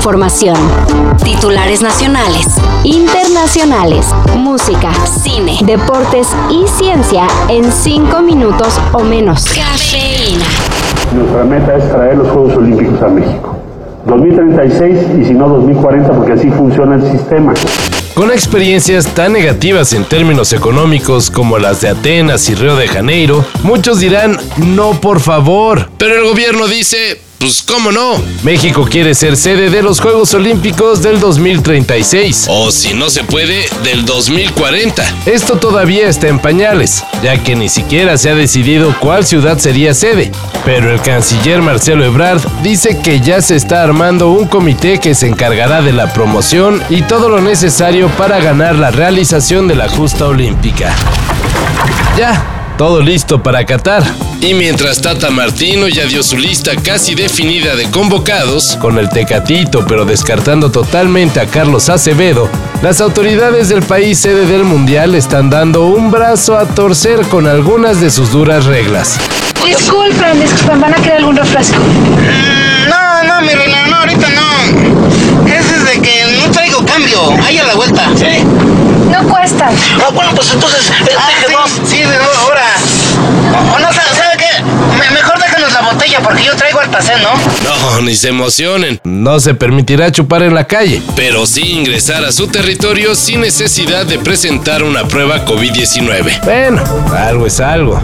información. Titulares nacionales, internacionales, música, cine, deportes y ciencia en cinco minutos o menos. Cafeína. Nuestra meta es traer los Juegos Olímpicos a México. 2036 y si no 2040 porque así funciona el sistema. Con experiencias tan negativas en términos económicos como las de Atenas y Río de Janeiro, muchos dirán, no por favor. Pero el gobierno dice, pues cómo no. México quiere ser sede de los Juegos Olímpicos del 2036. O si no se puede, del 2040. Esto todavía está en pañales, ya que ni siquiera se ha decidido cuál ciudad sería sede. Pero el canciller Marcelo Ebrard dice que ya se está armando un comité que se encargará de la promoción y todo lo necesario para ganar la realización de la justa olímpica. Ya, todo listo para Qatar. Y mientras Tata Martino ya dio su lista casi definida de convocados, con el Tecatito pero descartando totalmente a Carlos Acevedo, las autoridades del país sede del Mundial están dando un brazo a torcer con algunas de sus duras reglas. Disculpen, disculpen, ¿van a querer algún refresco? Mm, no, no, mi reina, no, ahorita no. Ese es de que no traigo cambio. Ahí a la vuelta. Sí. No cuesta. Ah, bueno, pues entonces, eh, Ah, déjenos. Sí, nuevo ahora. O, o no, ¿sabe, sabe qué? Me- mejor déjenos la botella porque ¿no? No, ni se emocionen. No se permitirá chupar en la calle, pero sí ingresar a su territorio sin necesidad de presentar una prueba COVID-19. Bueno, algo es algo.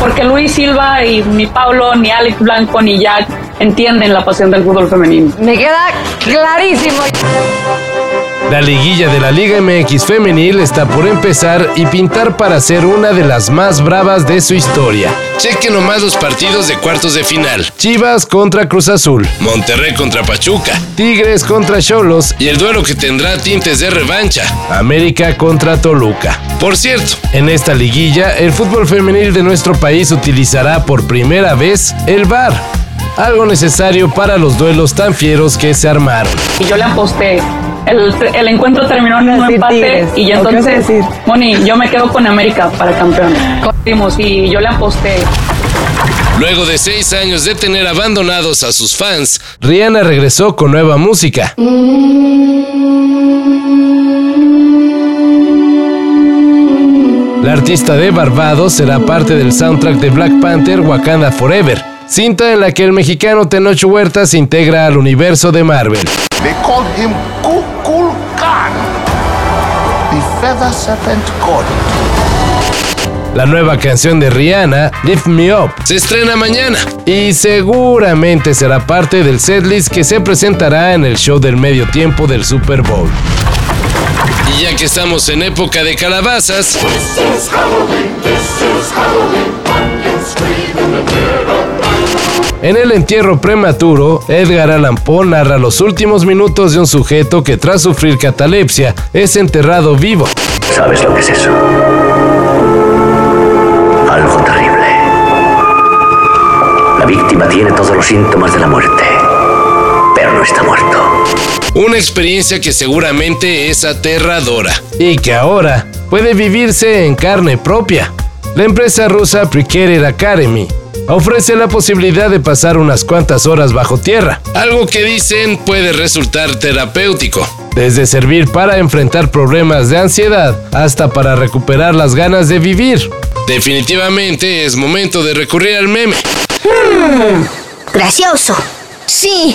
porque Luis Silva y ni Paulo, ni Alex Blanco, ni Jack entienden la pasión del fútbol femenino. Me queda clarísimo. La liguilla de la Liga MX femenil está por empezar y pintar para ser una de las más bravas de su historia. Cheque nomás los partidos de cuartos de final. Chivas contra Cruz Azul, Monterrey contra Pachuca, Tigres contra Cholos y el duelo que tendrá tintes de revancha, América contra Toluca. Por cierto, en esta liguilla el fútbol femenil de nuestro país utilizará por primera vez el VAR. Algo necesario para los duelos tan fieros que se armaron. Y yo le aposté. El, el encuentro terminó en un empate Tigres. y ¿O qué vas a entonces? Moni, yo me quedo con América para campeón. Corrimos y yo le aposté. Luego de seis años de tener abandonados a sus fans, Rihanna regresó con nueva música. La artista de Barbados será parte del soundtrack de Black Panther Wakanda Forever, cinta en la que el mexicano Tenoch Huerta se integra al universo de Marvel. They called him Kukulkan, the feather serpent god. La nueva canción de Rihanna, Lift Me Up, se estrena mañana y seguramente será parte del setlist que se presentará en el show del medio tiempo del Super Bowl. Y ya que estamos en época de calabazas, en el entierro prematuro, Edgar Allan Poe narra los últimos minutos de un sujeto que tras sufrir catalepsia es enterrado vivo. ¿Sabes lo que es eso? Algo terrible. La víctima tiene todos los síntomas de la muerte, Una experiencia que seguramente es aterradora y que ahora puede vivirse en carne propia. La empresa rusa Precated Academy ofrece la posibilidad de pasar unas cuantas horas bajo tierra, algo que dicen puede resultar terapéutico, desde servir para enfrentar problemas de ansiedad hasta para recuperar las ganas de vivir. Definitivamente es momento de recurrir al meme. Gracioso. Sí,